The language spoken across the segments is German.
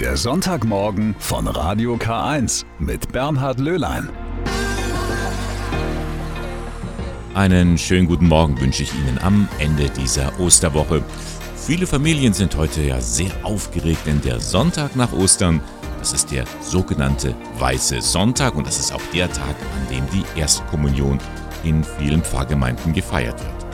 Der Sonntagmorgen von Radio K1 mit Bernhard Löhlein. Einen schönen guten Morgen wünsche ich Ihnen am Ende dieser Osterwoche. Viele Familien sind heute ja sehr aufgeregt, denn der Sonntag nach Ostern, das ist der sogenannte Weiße Sonntag und das ist auch der Tag, an dem die Erstkommunion in vielen Pfarrgemeinden gefeiert wird.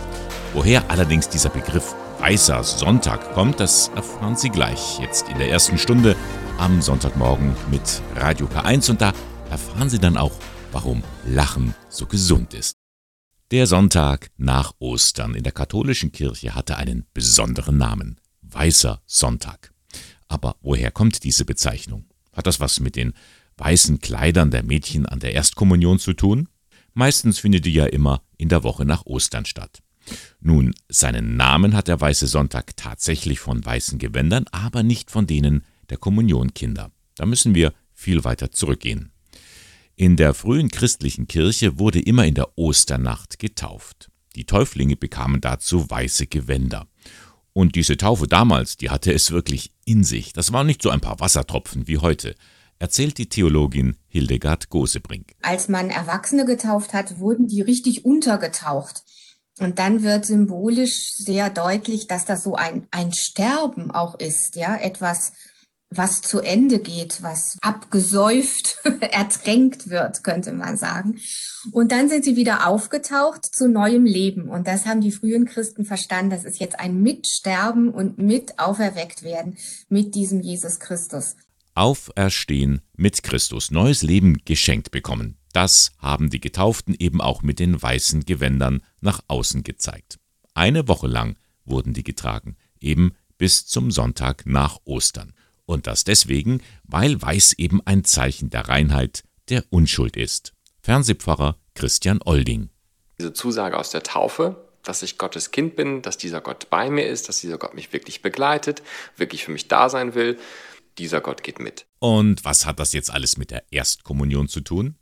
Woher allerdings dieser Begriff Weißer Sonntag kommt, das erfahren Sie gleich jetzt in der ersten Stunde am Sonntagmorgen mit Radio K1 und da erfahren Sie dann auch, warum Lachen so gesund ist. Der Sonntag nach Ostern in der katholischen Kirche hatte einen besonderen Namen, Weißer Sonntag. Aber woher kommt diese Bezeichnung? Hat das was mit den weißen Kleidern der Mädchen an der Erstkommunion zu tun? Meistens findet die ja immer in der Woche nach Ostern statt. Nun, seinen Namen hat der Weiße Sonntag tatsächlich von weißen Gewändern, aber nicht von denen der Kommunionkinder. Da müssen wir viel weiter zurückgehen. In der frühen christlichen Kirche wurde immer in der Osternacht getauft. Die Täuflinge bekamen dazu weiße Gewänder. Und diese Taufe damals, die hatte es wirklich in sich. Das waren nicht so ein paar Wassertropfen wie heute erzählt die Theologin Hildegard Gosebrink. Als man Erwachsene getauft hat, wurden die richtig untergetaucht. Und dann wird symbolisch sehr deutlich, dass das so ein, ein Sterben auch ist, ja, etwas, was zu Ende geht, was abgesäuft, ertränkt wird, könnte man sagen. Und dann sind sie wieder aufgetaucht zu neuem Leben. Und das haben die frühen Christen verstanden. Das ist jetzt ein Mitsterben und mit auferweckt werden mit diesem Jesus Christus. Auferstehen mit Christus, neues Leben geschenkt bekommen. Das haben die Getauften eben auch mit den weißen Gewändern nach außen gezeigt. Eine Woche lang wurden die getragen, eben bis zum Sonntag nach Ostern. Und das deswegen, weil weiß eben ein Zeichen der Reinheit, der Unschuld ist. Fernsehpfarrer Christian Olding. Diese Zusage aus der Taufe, dass ich Gottes Kind bin, dass dieser Gott bei mir ist, dass dieser Gott mich wirklich begleitet, wirklich für mich da sein will, dieser Gott geht mit. Und was hat das jetzt alles mit der Erstkommunion zu tun?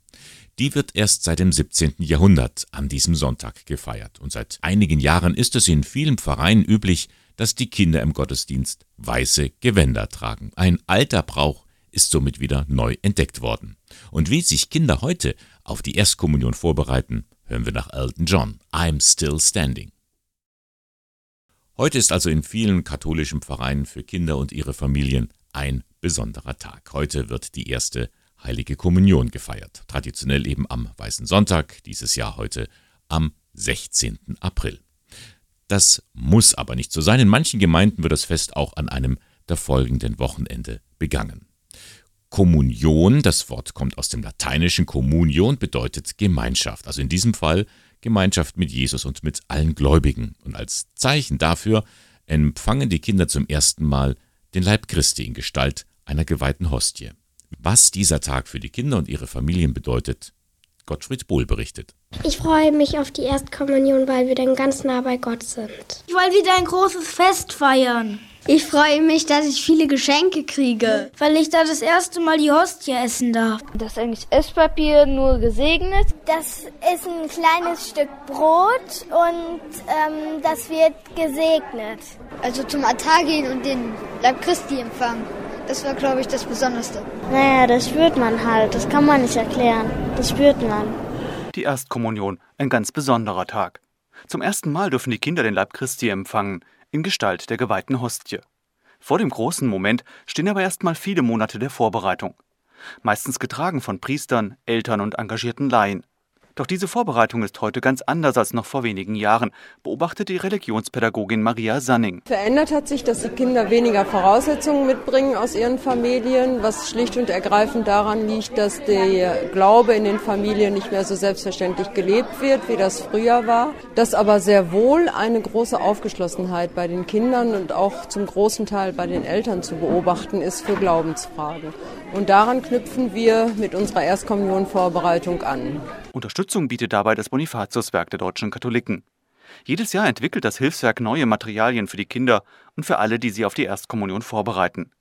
Die wird erst seit dem 17. Jahrhundert an diesem Sonntag gefeiert. Und seit einigen Jahren ist es in vielen Pfarreien üblich, dass die Kinder im Gottesdienst weiße Gewänder tragen. Ein alter Brauch ist somit wieder neu entdeckt worden. Und wie sich Kinder heute auf die Erstkommunion vorbereiten, hören wir nach Elton John. I'm still standing. Heute ist also in vielen katholischen Pfarreien für Kinder und ihre Familien ein besonderer Tag. Heute wird die erste Heilige Kommunion gefeiert. Traditionell eben am Weißen Sonntag, dieses Jahr heute am 16. April. Das muss aber nicht so sein. In manchen Gemeinden wird das Fest auch an einem der folgenden Wochenende begangen. Kommunion, das Wort kommt aus dem lateinischen Communion, bedeutet Gemeinschaft. Also in diesem Fall Gemeinschaft mit Jesus und mit allen Gläubigen. Und als Zeichen dafür empfangen die Kinder zum ersten Mal den Leib Christi in Gestalt einer geweihten Hostie. Was dieser Tag für die Kinder und ihre Familien bedeutet, Gottfried Bohl berichtet. Ich freue mich auf die Erstkommunion, weil wir dann ganz nah bei Gott sind. Ich will wieder ein großes Fest feiern. Ich freue mich, dass ich viele Geschenke kriege. Weil ich da das erste Mal die Hostie essen darf. Das ist eigentlich Esspapier nur gesegnet. Das ist ein kleines Stück Brot und ähm, das wird gesegnet. Also zum Altar gehen und den Leib Christi empfangen. Das war, glaube ich, das Besonderste. Naja, das spürt man halt. Das kann man nicht erklären. Das spürt man. Die Erstkommunion, ein ganz besonderer Tag. Zum ersten Mal dürfen die Kinder den Leib Christi empfangen in Gestalt der geweihten Hostie. Vor dem großen Moment stehen aber erstmal viele Monate der Vorbereitung. Meistens getragen von Priestern, Eltern und engagierten Laien. Doch diese Vorbereitung ist heute ganz anders als noch vor wenigen Jahren, beobachtet die Religionspädagogin Maria Sanning. Verändert hat sich, dass die Kinder weniger Voraussetzungen mitbringen aus ihren Familien, was schlicht und ergreifend daran liegt, dass der Glaube in den Familien nicht mehr so selbstverständlich gelebt wird, wie das früher war. Dass aber sehr wohl eine große Aufgeschlossenheit bei den Kindern und auch zum großen Teil bei den Eltern zu beobachten ist für Glaubensfragen. Und daran knüpfen wir mit unserer Erstkommunionvorbereitung an. Unterstützung bietet dabei das Bonifatiuswerk der deutschen Katholiken. Jedes Jahr entwickelt das Hilfswerk neue Materialien für die Kinder und für alle, die sie auf die Erstkommunion vorbereiten.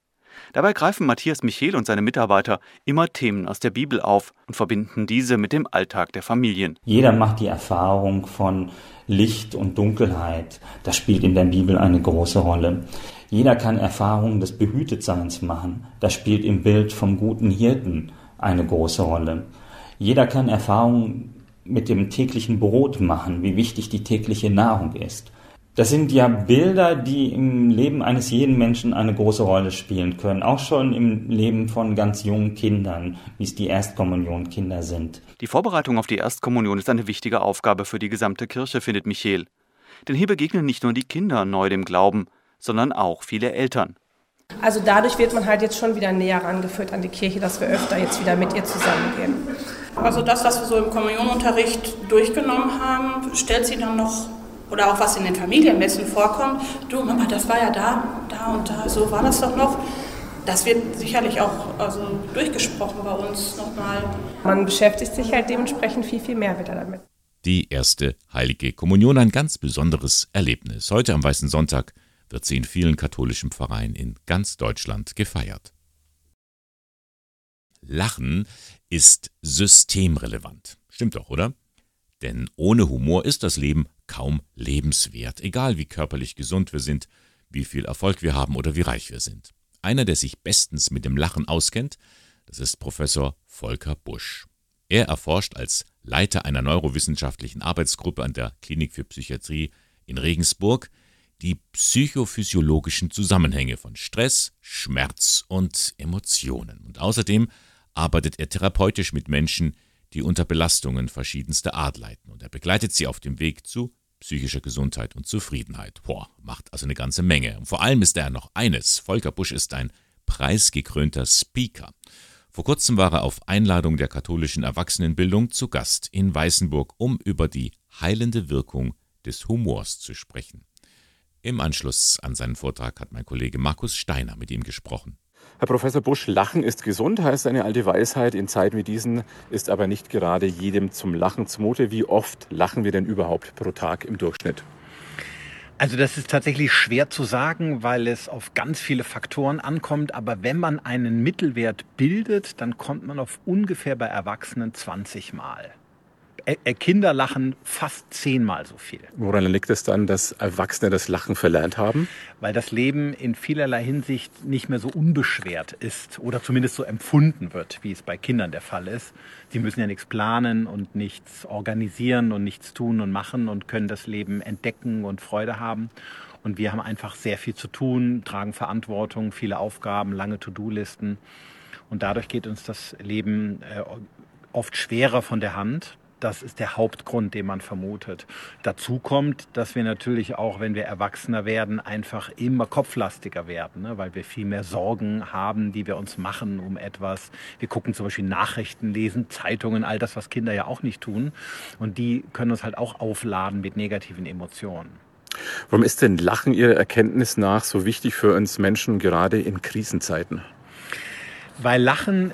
Dabei greifen Matthias Michel und seine Mitarbeiter immer Themen aus der Bibel auf und verbinden diese mit dem Alltag der Familien. Jeder macht die Erfahrung von Licht und Dunkelheit. Das spielt in der Bibel eine große Rolle. Jeder kann Erfahrungen des Behütetseins machen. Das spielt im Bild vom guten Hirten eine große Rolle. Jeder kann Erfahrungen mit dem täglichen Brot machen, wie wichtig die tägliche Nahrung ist. Das sind ja Bilder, die im Leben eines jeden Menschen eine große Rolle spielen können, auch schon im Leben von ganz jungen Kindern, wie es die Erstkommunionkinder sind. Die Vorbereitung auf die Erstkommunion ist eine wichtige Aufgabe für die gesamte Kirche, findet Michel. Denn hier begegnen nicht nur die Kinder neu dem Glauben, sondern auch viele Eltern. Also dadurch wird man halt jetzt schon wieder näher rangeführt an die Kirche, dass wir öfter jetzt wieder mit ihr zusammengehen. Also das, was wir so im Kommunionunterricht durchgenommen haben, stellt sie dann noch oder auch was in den Familienmessen vorkommt. Du Mama, das war ja da, da und da, so war das doch noch. Das wird sicherlich auch also, durchgesprochen bei uns nochmal. Man beschäftigt sich halt dementsprechend viel, viel mehr wieder damit. Die erste heilige Kommunion, ein ganz besonderes Erlebnis. Heute am Weißen Sonntag wird sie in vielen katholischen Pfarreien in ganz Deutschland gefeiert. Lachen ist systemrelevant. Stimmt doch, oder? Denn ohne Humor ist das Leben kaum lebenswert, egal wie körperlich gesund wir sind, wie viel Erfolg wir haben oder wie reich wir sind. Einer, der sich bestens mit dem Lachen auskennt, das ist Professor Volker Busch. Er erforscht als Leiter einer neurowissenschaftlichen Arbeitsgruppe an der Klinik für Psychiatrie in Regensburg die psychophysiologischen Zusammenhänge von Stress, Schmerz und Emotionen. Und außerdem arbeitet er therapeutisch mit Menschen, die unter Belastungen verschiedenster Art leiden. Und er begleitet sie auf dem Weg zu psychischer Gesundheit und Zufriedenheit. Boah, macht also eine ganze Menge. Und vor allem ist er noch eines. Volker Busch ist ein preisgekrönter Speaker. Vor kurzem war er auf Einladung der katholischen Erwachsenenbildung zu Gast in Weißenburg, um über die heilende Wirkung des Humors zu sprechen. Im Anschluss an seinen Vortrag hat mein Kollege Markus Steiner mit ihm gesprochen. Herr Professor Busch, Lachen ist gesund, heißt eine alte Weisheit. In Zeiten wie diesen ist aber nicht gerade jedem zum Lachen zumute. Wie oft lachen wir denn überhaupt pro Tag im Durchschnitt? Also das ist tatsächlich schwer zu sagen, weil es auf ganz viele Faktoren ankommt. Aber wenn man einen Mittelwert bildet, dann kommt man auf ungefähr bei Erwachsenen 20 Mal. Kinder lachen fast zehnmal so viel. Woran liegt es dann, dass Erwachsene das Lachen verlernt haben? Weil das Leben in vielerlei Hinsicht nicht mehr so unbeschwert ist oder zumindest so empfunden wird, wie es bei Kindern der Fall ist. Sie müssen ja nichts planen und nichts organisieren und nichts tun und machen und können das Leben entdecken und Freude haben. Und wir haben einfach sehr viel zu tun, tragen Verantwortung, viele Aufgaben, lange To-Do-Listen. Und dadurch geht uns das Leben äh, oft schwerer von der Hand. Das ist der Hauptgrund, den man vermutet. Dazu kommt, dass wir natürlich auch, wenn wir erwachsener werden, einfach immer kopflastiger werden, ne? weil wir viel mehr Sorgen haben, die wir uns machen um etwas. Wir gucken zum Beispiel Nachrichten, lesen Zeitungen, all das, was Kinder ja auch nicht tun. Und die können uns halt auch aufladen mit negativen Emotionen. Warum ist denn Lachen Ihrer Erkenntnis nach so wichtig für uns Menschen, gerade in Krisenzeiten? Weil Lachen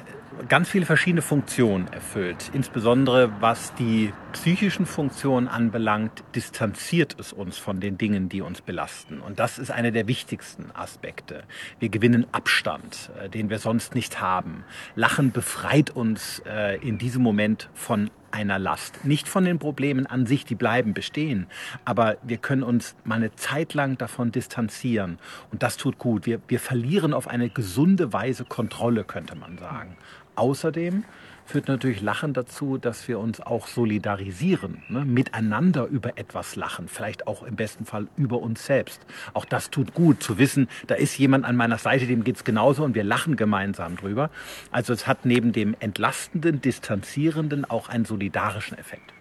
ganz viele verschiedene Funktionen erfüllt. Insbesondere was die psychischen Funktionen anbelangt, distanziert es uns von den Dingen, die uns belasten. Und das ist einer der wichtigsten Aspekte. Wir gewinnen Abstand, äh, den wir sonst nicht haben. Lachen befreit uns äh, in diesem Moment von einer Last. Nicht von den Problemen an sich, die bleiben bestehen, aber wir können uns mal eine Zeit lang davon distanzieren und das tut gut. Wir, wir verlieren auf eine gesunde Weise Kontrolle, könnte man sagen. Außerdem führt natürlich Lachen dazu, dass wir uns auch solidarisieren, ne? miteinander über etwas lachen, vielleicht auch im besten Fall über uns selbst. Auch das tut gut zu wissen, da ist jemand an meiner Seite, dem geht es genauso und wir lachen gemeinsam drüber. Also es hat neben dem entlastenden, distanzierenden auch einen solidarischen Effekt.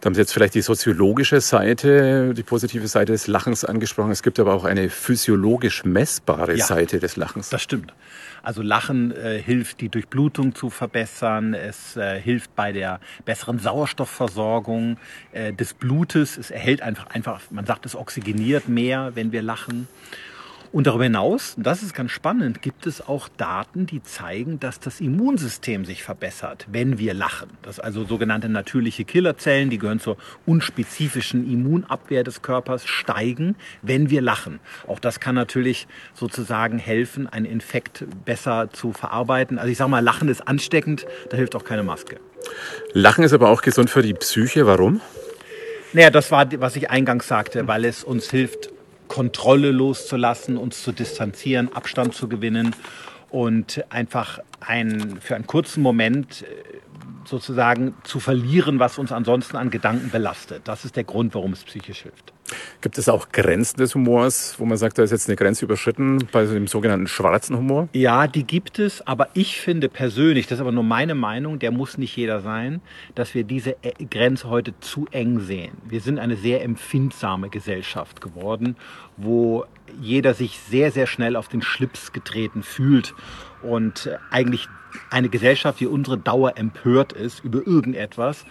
Da haben Sie jetzt vielleicht die soziologische Seite, die positive Seite des Lachens angesprochen. Es gibt aber auch eine physiologisch messbare ja, Seite des Lachens. Das stimmt. Also Lachen äh, hilft, die Durchblutung zu verbessern. Es äh, hilft bei der besseren Sauerstoffversorgung äh, des Blutes. Es erhält einfach, einfach, man sagt, es oxygeniert mehr, wenn wir lachen. Und darüber hinaus, das ist ganz spannend, gibt es auch Daten, die zeigen, dass das Immunsystem sich verbessert, wenn wir lachen. Das also sogenannte natürliche Killerzellen, die gehören zur unspezifischen Immunabwehr des Körpers, steigen, wenn wir lachen. Auch das kann natürlich sozusagen helfen, einen Infekt besser zu verarbeiten. Also ich sage mal, Lachen ist ansteckend, da hilft auch keine Maske. Lachen ist aber auch gesund für die Psyche. Warum? Naja, das war, was ich eingangs sagte, weil es uns hilft, Kontrolle loszulassen, uns zu distanzieren, Abstand zu gewinnen und einfach ein, für einen kurzen Moment äh, sozusagen zu verlieren, was uns ansonsten an Gedanken belastet. Das ist der Grund, warum es psychisch hilft. Gibt es auch Grenzen des Humors, wo man sagt, da ist jetzt eine Grenze überschritten bei dem sogenannten schwarzen Humor? Ja, die gibt es, aber ich finde persönlich, das ist aber nur meine Meinung, der muss nicht jeder sein, dass wir diese äh, Grenze heute zu eng sehen. Wir sind eine sehr empfindsame Gesellschaft geworden, wo jeder sich sehr, sehr schnell auf den Schlips getreten fühlt und eigentlich eine Gesellschaft wie unsere Dauer empört ist über irgendetwas.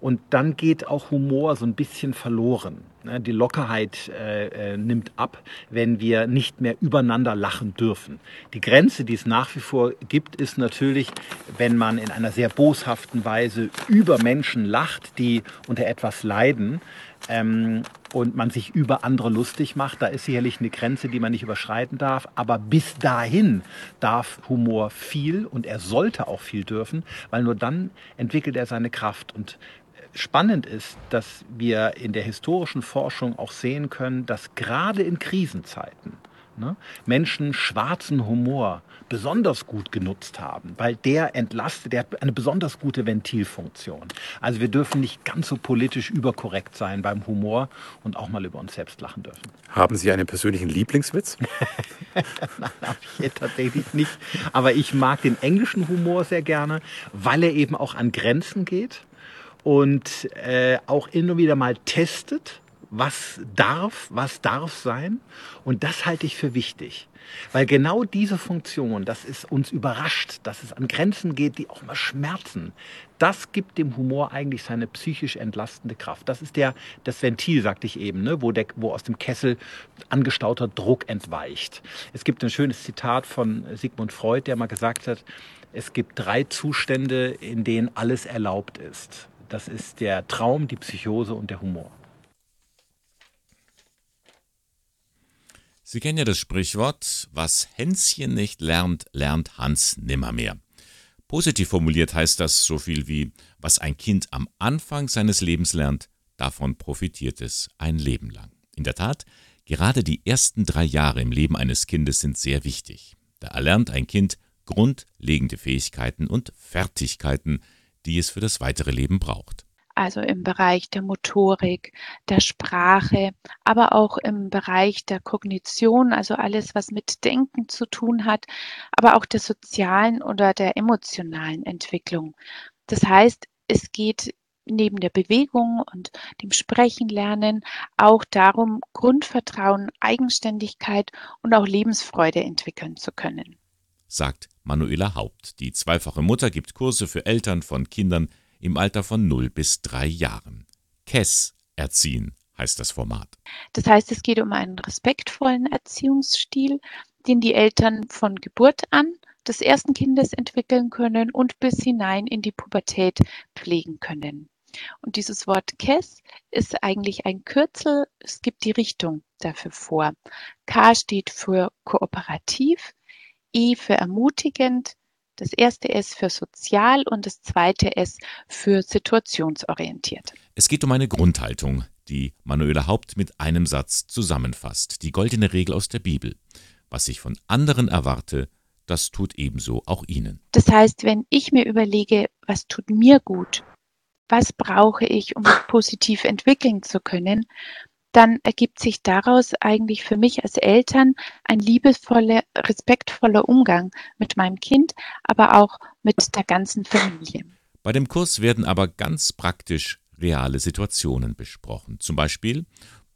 Und dann geht auch Humor so ein bisschen verloren. Ne? Die Lockerheit äh, äh, nimmt ab, wenn wir nicht mehr übereinander lachen dürfen. Die Grenze, die es nach wie vor gibt, ist natürlich, wenn man in einer sehr boshaften Weise über Menschen lacht, die unter etwas leiden, ähm, und man sich über andere lustig macht, da ist sicherlich eine Grenze, die man nicht überschreiten darf. Aber bis dahin darf Humor viel und er sollte auch viel dürfen, weil nur dann entwickelt er seine Kraft. Und äh, spannend ist, dass wir in der historischen Forschung auch sehen können, dass gerade in Krisenzeiten ne, Menschen schwarzen Humor besonders gut genutzt haben, weil der entlastet, der hat eine besonders gute Ventilfunktion. Also wir dürfen nicht ganz so politisch überkorrekt sein beim Humor und auch mal über uns selbst lachen dürfen. Haben Sie einen persönlichen Lieblingswitz? Nein, habe ich tatsächlich nicht. Aber ich mag den englischen Humor sehr gerne, weil er eben auch an Grenzen geht und äh, auch immer wieder mal testet was darf, was darf sein. Und das halte ich für wichtig. Weil genau diese Funktion, dass es uns überrascht, dass es an Grenzen geht, die auch mal schmerzen, das gibt dem Humor eigentlich seine psychisch entlastende Kraft. Das ist der, das Ventil, sagte ich eben, ne, wo, der, wo aus dem Kessel angestauter Druck entweicht. Es gibt ein schönes Zitat von Sigmund Freud, der mal gesagt hat, es gibt drei Zustände, in denen alles erlaubt ist. Das ist der Traum, die Psychose und der Humor. Sie kennen ja das Sprichwort, was Hänschen nicht lernt, lernt Hans nimmermehr. Positiv formuliert heißt das so viel wie, was ein Kind am Anfang seines Lebens lernt, davon profitiert es ein Leben lang. In der Tat, gerade die ersten drei Jahre im Leben eines Kindes sind sehr wichtig. Da erlernt ein Kind grundlegende Fähigkeiten und Fertigkeiten, die es für das weitere Leben braucht also im Bereich der Motorik, der Sprache, aber auch im Bereich der Kognition, also alles, was mit Denken zu tun hat, aber auch der sozialen oder der emotionalen Entwicklung. Das heißt, es geht neben der Bewegung und dem Sprechen lernen auch darum, Grundvertrauen, Eigenständigkeit und auch Lebensfreude entwickeln zu können. Sagt Manuela Haupt. Die zweifache Mutter gibt Kurse für Eltern von Kindern im Alter von 0 bis 3 Jahren. KESS erziehen heißt das Format. Das heißt, es geht um einen respektvollen Erziehungsstil, den die Eltern von Geburt an des ersten Kindes entwickeln können und bis hinein in die Pubertät pflegen können. Und dieses Wort KESS ist eigentlich ein Kürzel. Es gibt die Richtung dafür vor. K steht für kooperativ, E für ermutigend, das erste S für sozial und das zweite S für situationsorientiert. Es geht um eine Grundhaltung, die Manuela Haupt mit einem Satz zusammenfasst. Die goldene Regel aus der Bibel. Was ich von anderen erwarte, das tut ebenso auch Ihnen. Das heißt, wenn ich mir überlege, was tut mir gut, was brauche ich, um mich positiv entwickeln zu können, dann ergibt sich daraus eigentlich für mich als Eltern ein liebevoller, respektvoller Umgang mit meinem Kind, aber auch mit der ganzen Familie. Bei dem Kurs werden aber ganz praktisch reale Situationen besprochen. Zum Beispiel,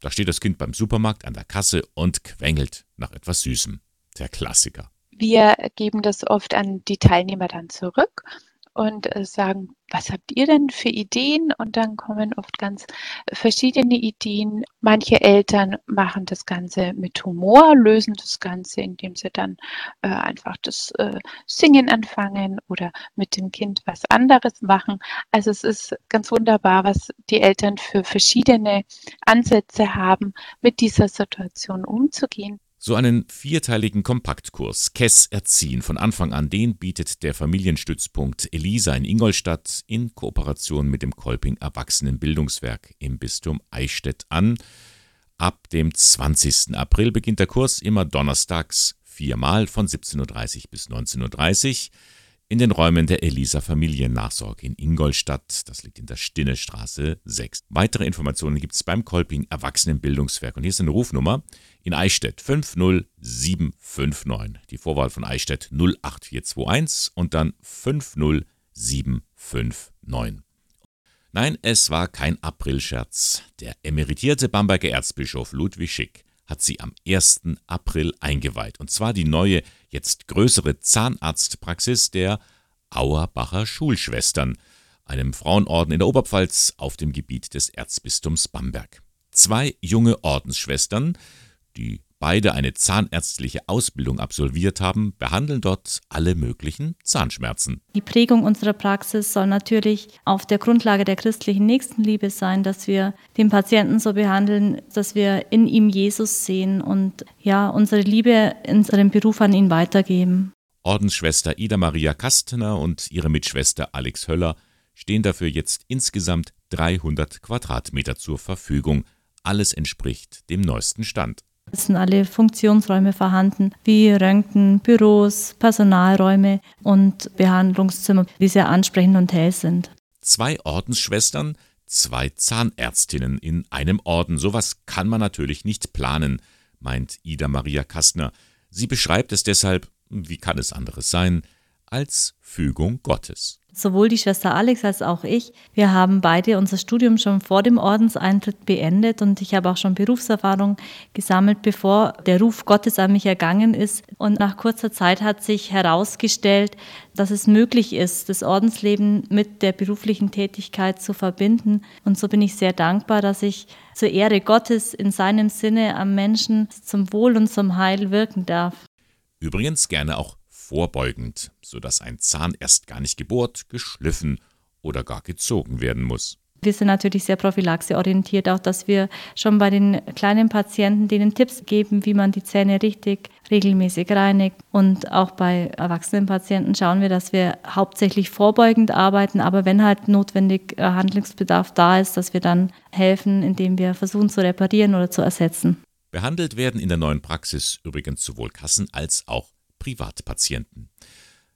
da steht das Kind beim Supermarkt an der Kasse und quengelt nach etwas Süßem. Der Klassiker. Wir geben das oft an die Teilnehmer dann zurück und äh, sagen, was habt ihr denn für Ideen? Und dann kommen oft ganz verschiedene Ideen. Manche Eltern machen das Ganze mit Humor, lösen das Ganze, indem sie dann äh, einfach das äh, Singen anfangen oder mit dem Kind was anderes machen. Also es ist ganz wunderbar, was die Eltern für verschiedene Ansätze haben, mit dieser Situation umzugehen. So einen vierteiligen Kompaktkurs KESS Erziehen von Anfang an, den bietet der Familienstützpunkt Elisa in Ingolstadt in Kooperation mit dem Kolping Erwachsenenbildungswerk im Bistum Eichstätt an. Ab dem 20. April beginnt der Kurs immer donnerstags viermal von 17.30 Uhr bis 19.30 Uhr in den Räumen der Elisa Familiennachsorge in Ingolstadt. Das liegt in der Stinnestraße 6. Weitere Informationen gibt es beim Kolping Erwachsenenbildungswerk. Und hier ist eine Rufnummer in Eichstätt 50759. Die Vorwahl von Eichstätt 08421 und dann 50759. Nein, es war kein Aprilscherz. Der emeritierte Bamberger Erzbischof Ludwig Schick hat sie am 1. April eingeweiht. Und zwar die neue, jetzt größere Zahnarztpraxis der Auerbacher Schulschwestern, einem Frauenorden in der Oberpfalz auf dem Gebiet des Erzbistums Bamberg. Zwei junge Ordensschwestern, die beide eine zahnärztliche Ausbildung absolviert haben, behandeln dort alle möglichen Zahnschmerzen. Die Prägung unserer Praxis soll natürlich auf der Grundlage der christlichen Nächstenliebe sein, dass wir den Patienten so behandeln, dass wir in ihm Jesus sehen und ja, unsere Liebe in unserem Beruf an ihn weitergeben. Ordensschwester Ida Maria Kastner und ihre Mitschwester Alex Höller stehen dafür jetzt insgesamt 300 Quadratmeter zur Verfügung. Alles entspricht dem neuesten Stand. Es sind alle Funktionsräume vorhanden, wie Röntgen, Büros, Personalräume und Behandlungszimmer, die sehr ansprechend und hell sind. Zwei Ordensschwestern, zwei Zahnärztinnen in einem Orden. Sowas kann man natürlich nicht planen, meint Ida Maria Kastner. Sie beschreibt es deshalb, wie kann es anderes sein, als Fügung Gottes. Sowohl die Schwester Alex als auch ich, wir haben beide unser Studium schon vor dem Ordenseintritt beendet und ich habe auch schon Berufserfahrung gesammelt, bevor der Ruf Gottes an mich ergangen ist. Und nach kurzer Zeit hat sich herausgestellt, dass es möglich ist, das Ordensleben mit der beruflichen Tätigkeit zu verbinden. Und so bin ich sehr dankbar, dass ich zur Ehre Gottes in seinem Sinne am Menschen zum Wohl und zum Heil wirken darf. Übrigens gerne auch vorbeugend, sodass ein Zahn erst gar nicht gebohrt, geschliffen oder gar gezogen werden muss. Wir sind natürlich sehr prophylaxeorientiert, auch dass wir schon bei den kleinen Patienten denen Tipps geben, wie man die Zähne richtig regelmäßig reinigt. Und auch bei erwachsenen Patienten schauen wir, dass wir hauptsächlich vorbeugend arbeiten, aber wenn halt notwendig äh, Handlungsbedarf da ist, dass wir dann helfen, indem wir versuchen zu reparieren oder zu ersetzen. Behandelt werden in der neuen Praxis übrigens sowohl Kassen als auch Privatpatienten.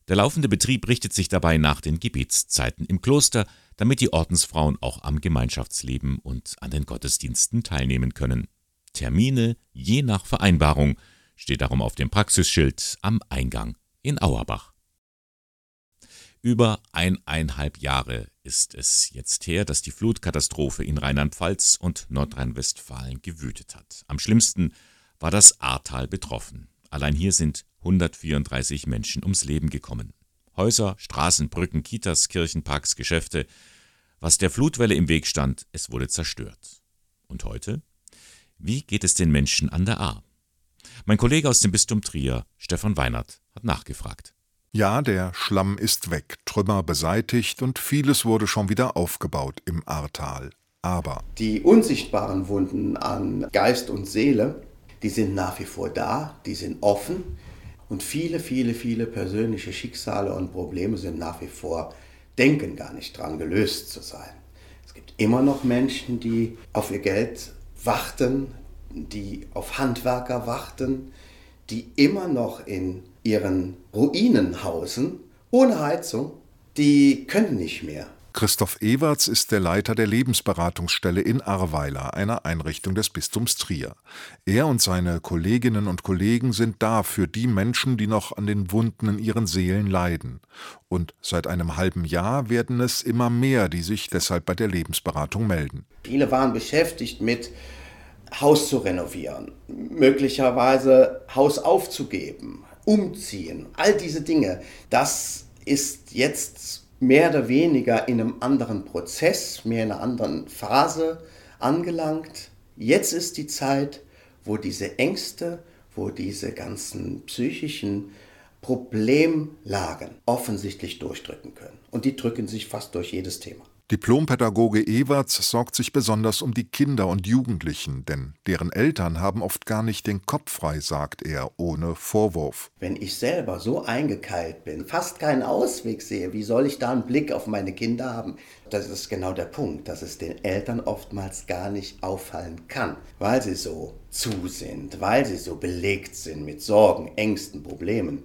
Der laufende Betrieb richtet sich dabei nach den Gebetszeiten im Kloster, damit die Ordensfrauen auch am Gemeinschaftsleben und an den Gottesdiensten teilnehmen können. Termine je nach Vereinbarung steht darum auf dem Praxisschild am Eingang in Auerbach. Über eineinhalb Jahre ist es jetzt her, dass die Flutkatastrophe in Rheinland-Pfalz und Nordrhein-Westfalen gewütet hat. Am schlimmsten war das Ahrtal betroffen. Allein hier sind 134 Menschen ums Leben gekommen. Häuser, Straßen, Brücken, Kitas, Kirchen, Parks, Geschäfte. Was der Flutwelle im Weg stand, es wurde zerstört. Und heute? Wie geht es den Menschen an der Ahr? Mein Kollege aus dem Bistum Trier, Stefan Weinert, hat nachgefragt. Ja, der Schlamm ist weg, Trümmer beseitigt und vieles wurde schon wieder aufgebaut im Ahrtal. Aber die unsichtbaren Wunden an Geist und Seele, die sind nach wie vor da, die sind offen und viele, viele, viele persönliche Schicksale und Probleme sind nach wie vor, denken gar nicht dran, gelöst zu sein. Es gibt immer noch Menschen, die auf ihr Geld warten, die auf Handwerker warten, die immer noch in ihren Ruinen hausen, ohne Heizung, die können nicht mehr. Christoph Ewerts ist der Leiter der Lebensberatungsstelle in Arweiler, einer Einrichtung des Bistums Trier. Er und seine Kolleginnen und Kollegen sind da für die Menschen, die noch an den Wunden in ihren Seelen leiden. Und seit einem halben Jahr werden es immer mehr, die sich deshalb bei der Lebensberatung melden. Viele waren beschäftigt mit Haus zu renovieren, möglicherweise Haus aufzugeben, umziehen, all diese Dinge. Das ist jetzt mehr oder weniger in einem anderen Prozess, mehr in einer anderen Phase angelangt. Jetzt ist die Zeit, wo diese Ängste, wo diese ganzen psychischen Problemlagen offensichtlich durchdrücken können. Und die drücken sich fast durch jedes Thema. Diplompädagoge Ewerts sorgt sich besonders um die Kinder und Jugendlichen, denn deren Eltern haben oft gar nicht den Kopf frei, sagt er, ohne Vorwurf. Wenn ich selber so eingekeilt bin, fast keinen Ausweg sehe, wie soll ich da einen Blick auf meine Kinder haben? Das ist genau der Punkt, dass es den Eltern oftmals gar nicht auffallen kann, weil sie so zu sind, weil sie so belegt sind mit Sorgen, Ängsten, Problemen.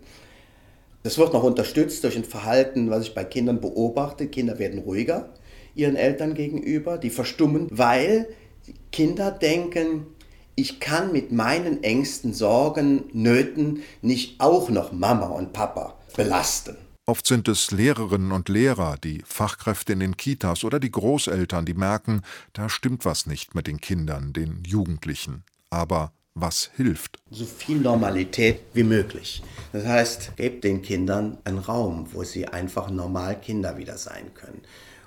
Das wird noch unterstützt durch ein Verhalten, was ich bei Kindern beobachte. Kinder werden ruhiger, ihren Eltern gegenüber, die verstummen, weil Kinder denken, ich kann mit meinen Ängsten, Sorgen, Nöten nicht auch noch Mama und Papa belasten. Oft sind es Lehrerinnen und Lehrer, die Fachkräfte in den Kitas oder die Großeltern, die merken, da stimmt was nicht mit den Kindern, den Jugendlichen. Aber was hilft? So viel Normalität wie möglich. Das heißt, gebt den Kindern einen Raum, wo sie einfach normal Kinder wieder sein können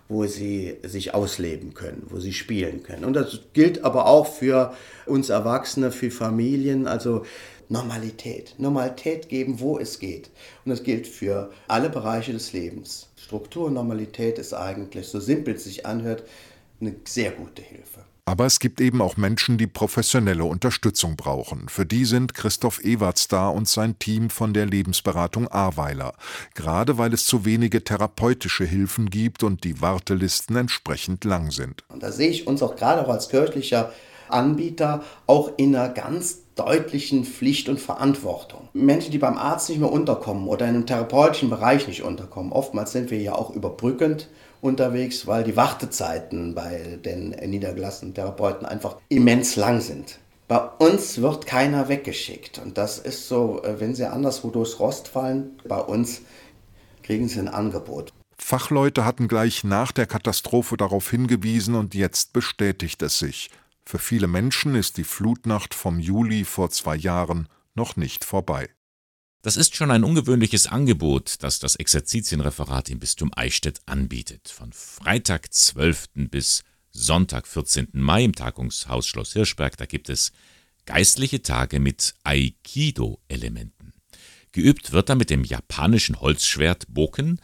wo sie sich ausleben können, wo sie spielen können. Und das gilt aber auch für uns Erwachsene, für Familien, also Normalität. Normalität geben, wo es geht. Und das gilt für alle Bereiche des Lebens. Struktur und Normalität ist eigentlich, so simpel es sich anhört, eine sehr gute Hilfe. Aber es gibt eben auch Menschen, die professionelle Unterstützung brauchen. Für die sind Christoph Ewerts da und sein Team von der Lebensberatung Ahrweiler. Gerade weil es zu wenige therapeutische Hilfen gibt und die Wartelisten entsprechend lang sind. Und da sehe ich uns auch gerade auch als kirchlicher Anbieter auch in einer ganz deutlichen Pflicht und Verantwortung. Menschen, die beim Arzt nicht mehr unterkommen oder in einem therapeutischen Bereich nicht unterkommen, oftmals sind wir ja auch überbrückend unterwegs, weil die Wartezeiten bei den niedergelassenen Therapeuten einfach immens lang sind. Bei uns wird keiner weggeschickt und das ist so, äh, wenn sie anderswo durchs Rost fallen, bei uns kriegen sie ein Angebot. Fachleute hatten gleich nach der Katastrophe darauf hingewiesen und jetzt bestätigt es sich. Für viele Menschen ist die Flutnacht vom Juli vor zwei Jahren noch nicht vorbei. Das ist schon ein ungewöhnliches Angebot, das das Exerzitienreferat im Bistum Eichstätt anbietet. Von Freitag 12. bis Sonntag 14. Mai im Tagungshaus Schloss Hirschberg, da gibt es geistliche Tage mit Aikido-Elementen. Geübt wird da mit dem japanischen Holzschwert Boken,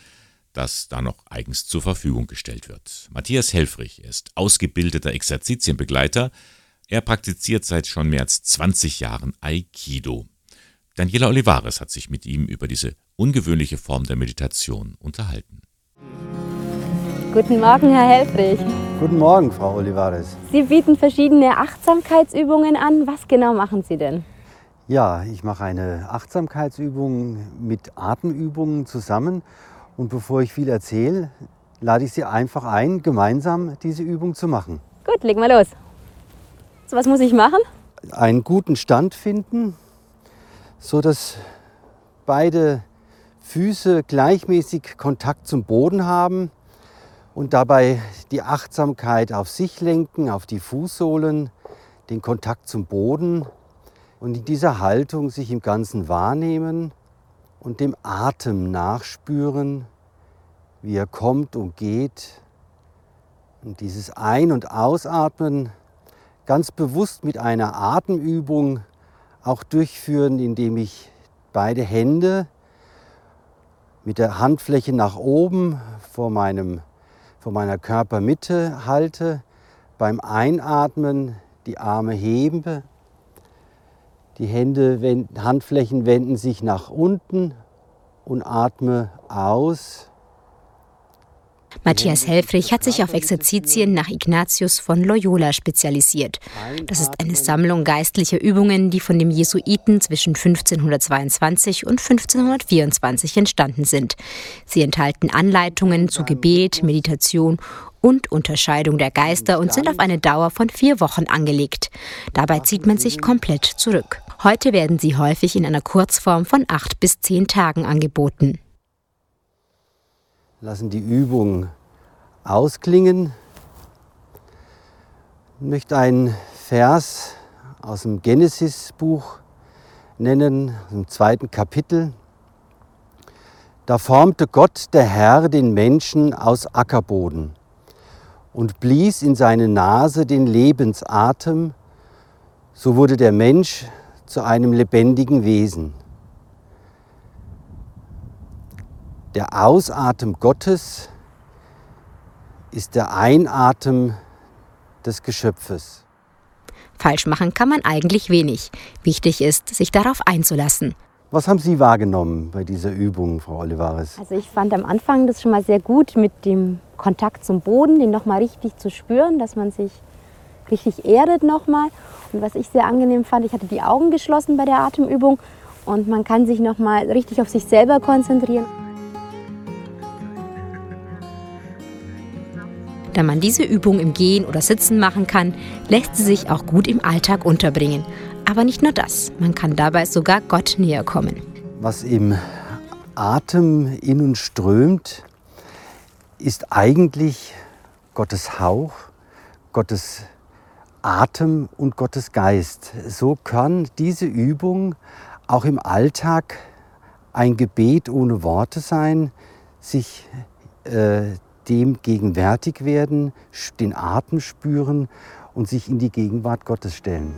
das da noch eigens zur Verfügung gestellt wird. Matthias Helfrich ist ausgebildeter Exerzitienbegleiter. Er praktiziert seit schon mehr als 20 Jahren Aikido. Daniela Olivares hat sich mit ihm über diese ungewöhnliche Form der Meditation unterhalten. Guten Morgen, Herr Helfrich. Guten Morgen, Frau Olivares. Sie bieten verschiedene Achtsamkeitsübungen an. Was genau machen Sie denn? Ja, ich mache eine Achtsamkeitsübung mit Atemübungen zusammen. Und bevor ich viel erzähle, lade ich Sie einfach ein, gemeinsam diese Übung zu machen. Gut, legen wir los. So, was muss ich machen? Einen guten Stand finden, so dass beide Füße gleichmäßig Kontakt zum Boden haben und dabei die Achtsamkeit auf sich lenken, auf die Fußsohlen, den Kontakt zum Boden und in dieser Haltung sich im Ganzen wahrnehmen und dem Atem nachspüren, wie er kommt und geht. Und dieses Ein- und Ausatmen ganz bewusst mit einer Atemübung auch durchführen, indem ich beide Hände mit der Handfläche nach oben vor, meinem, vor meiner Körpermitte halte, beim Einatmen die Arme hebe, die Hände, Handflächen wenden sich nach unten und atme aus Matthias Helfrich hat sich auf Exerzitien nach Ignatius von Loyola spezialisiert. Das ist eine Sammlung geistlicher Übungen, die von dem Jesuiten zwischen 1522 und 1524 entstanden sind. Sie enthalten Anleitungen zu Gebet, Meditation und Unterscheidung der Geister und sind auf eine Dauer von vier Wochen angelegt. Dabei zieht man sich komplett zurück. Heute werden sie häufig in einer Kurzform von acht bis zehn Tagen angeboten lassen die Übung ausklingen. Ich möchte einen Vers aus dem Genesis-Buch nennen, im zweiten Kapitel. Da formte Gott, der Herr, den Menschen aus Ackerboden und blies in seine Nase den Lebensatem, so wurde der Mensch zu einem lebendigen Wesen. Der Ausatem Gottes ist der Einatem des Geschöpfes. Falsch machen kann man eigentlich wenig. Wichtig ist, sich darauf einzulassen. Was haben Sie wahrgenommen bei dieser Übung, Frau Olivares? Also ich fand am Anfang das schon mal sehr gut mit dem Kontakt zum Boden, den nochmal richtig zu spüren, dass man sich richtig erdet nochmal. Und was ich sehr angenehm fand, ich hatte die Augen geschlossen bei der Atemübung und man kann sich nochmal richtig auf sich selber konzentrieren. Da man diese Übung im Gehen oder Sitzen machen kann, lässt sie sich auch gut im Alltag unterbringen. Aber nicht nur das, man kann dabei sogar Gott näher kommen. Was im Atem in uns strömt, ist eigentlich Gottes Hauch, Gottes Atem und Gottes Geist. So kann diese Übung auch im Alltag ein Gebet ohne Worte sein, sich äh, dem gegenwärtig werden, den Atem spüren und sich in die Gegenwart Gottes stellen.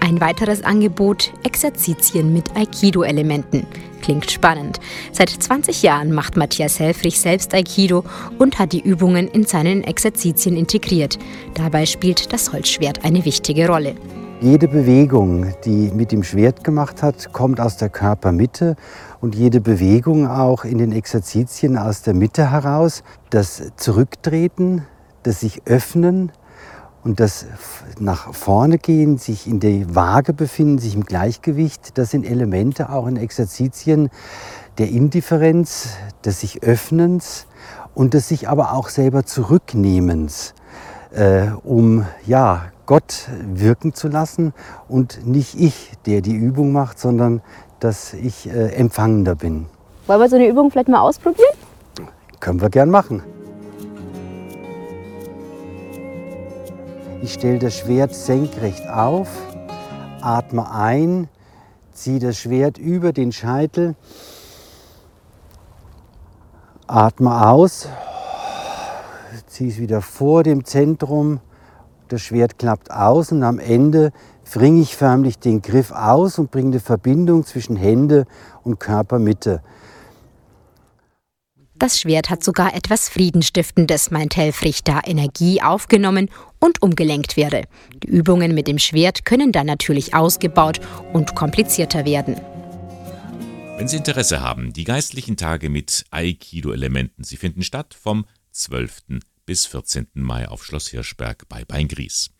Ein weiteres Angebot, Exerzitien mit Aikido-Elementen. Klingt spannend. Seit 20 Jahren macht Matthias Helfrich selbst Aikido und hat die Übungen in seinen Exerzitien integriert. Dabei spielt das Holzschwert eine wichtige Rolle. Jede Bewegung, die mit dem Schwert gemacht hat, kommt aus der Körpermitte und jede Bewegung auch in den Exerzitien aus der Mitte heraus. Das Zurücktreten, das sich öffnen, und das nach vorne gehen, sich in der Waage befinden, sich im Gleichgewicht, das sind Elemente auch in Exerzitien der Indifferenz, des sich Öffnens und des sich aber auch selber Zurücknehmens, äh, um ja, Gott wirken zu lassen und nicht ich, der die Übung macht, sondern dass ich äh, Empfangender bin. Wollen wir so eine Übung vielleicht mal ausprobieren? Können wir gern machen. Ich stelle das Schwert senkrecht auf, atme ein, ziehe das Schwert über den Scheitel, atme aus, ziehe es wieder vor dem Zentrum, das Schwert klappt aus und am Ende bringe ich förmlich den Griff aus und bringe eine Verbindung zwischen Hände und Körpermitte. Das Schwert hat sogar etwas Friedenstiftendes, meint Helfrich, da Energie aufgenommen und umgelenkt werde. Die Übungen mit dem Schwert können dann natürlich ausgebaut und komplizierter werden. Wenn Sie Interesse haben, die geistlichen Tage mit Aikido-Elementen, sie finden statt vom 12. bis 14. Mai auf Schloss Hirschberg bei Beingries.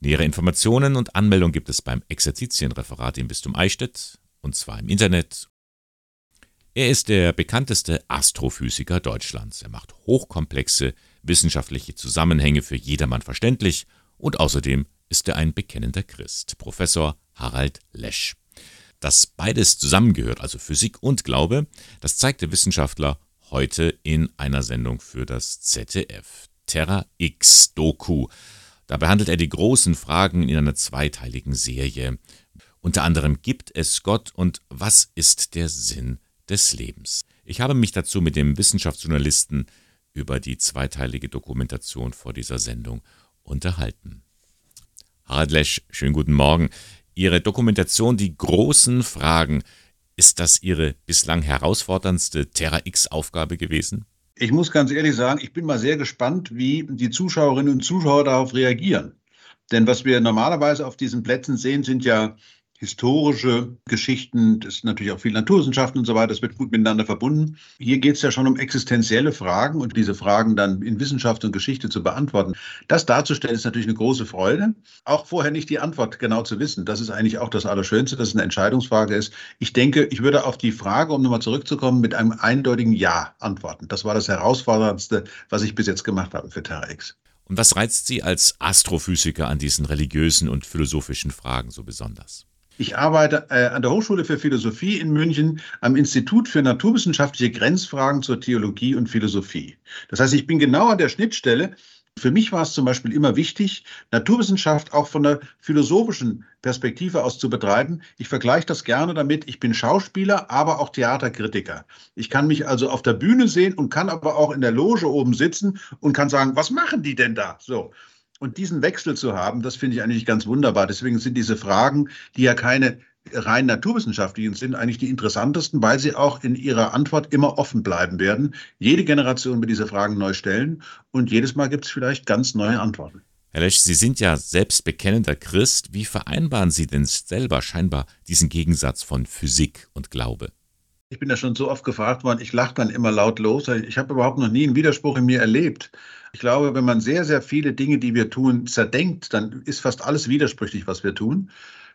Nähere Informationen und Anmeldung gibt es beim Exerzitienreferat im Bistum Eichstätt, und zwar im Internet er ist der bekannteste Astrophysiker Deutschlands. Er macht hochkomplexe wissenschaftliche Zusammenhänge für jedermann verständlich und außerdem ist er ein bekennender Christ, Professor Harald Lesch. Dass beides zusammengehört, also Physik und Glaube, das zeigt der Wissenschaftler heute in einer Sendung für das ZDF. Terra X Doku. Da behandelt er die großen Fragen in einer zweiteiligen Serie. Unter anderem gibt es Gott und was ist der Sinn des Lebens. Ich habe mich dazu mit dem Wissenschaftsjournalisten über die zweiteilige Dokumentation vor dieser Sendung unterhalten. Harald Lesch, schönen guten Morgen. Ihre Dokumentation Die großen Fragen, ist das Ihre bislang herausforderndste Terra X-Aufgabe gewesen? Ich muss ganz ehrlich sagen, ich bin mal sehr gespannt, wie die Zuschauerinnen und Zuschauer darauf reagieren. Denn was wir normalerweise auf diesen Plätzen sehen, sind ja historische Geschichten, das ist natürlich auch viel Naturwissenschaften und so weiter, das wird gut miteinander verbunden. Hier geht es ja schon um existenzielle Fragen und diese Fragen dann in Wissenschaft und Geschichte zu beantworten. Das darzustellen ist natürlich eine große Freude. Auch vorher nicht die Antwort genau zu wissen, das ist eigentlich auch das Allerschönste, dass es eine Entscheidungsfrage ist. Ich denke, ich würde auf die Frage, um nochmal zurückzukommen, mit einem eindeutigen Ja antworten. Das war das Herausforderndste, was ich bis jetzt gemacht habe für Terra X. Und was reizt Sie als Astrophysiker an diesen religiösen und philosophischen Fragen so besonders? Ich arbeite äh, an der Hochschule für Philosophie in München am Institut für naturwissenschaftliche Grenzfragen zur Theologie und Philosophie. Das heißt, ich bin genau an der Schnittstelle Für mich war es zum Beispiel immer wichtig, Naturwissenschaft auch von der philosophischen Perspektive aus zu betreiben. Ich vergleiche das gerne damit, ich bin Schauspieler, aber auch Theaterkritiker. Ich kann mich also auf der Bühne sehen und kann aber auch in der Loge oben sitzen und kann sagen, was machen die denn da? So. Und diesen Wechsel zu haben, das finde ich eigentlich ganz wunderbar. Deswegen sind diese Fragen, die ja keine rein naturwissenschaftlichen sind eigentlich die interessantesten, weil sie auch in ihrer Antwort immer offen bleiben werden. Jede Generation wird diese Fragen neu stellen und jedes Mal gibt es vielleicht ganz neue Antworten. Herr Lesch, Sie sind ja selbst bekennender Christ. Wie vereinbaren Sie denn selber scheinbar diesen Gegensatz von Physik und Glaube? Ich bin ja schon so oft gefragt worden, ich lache dann immer laut los. Ich habe überhaupt noch nie einen Widerspruch in mir erlebt. Ich glaube, wenn man sehr, sehr viele Dinge, die wir tun, zerdenkt, dann ist fast alles widersprüchlich, was wir tun.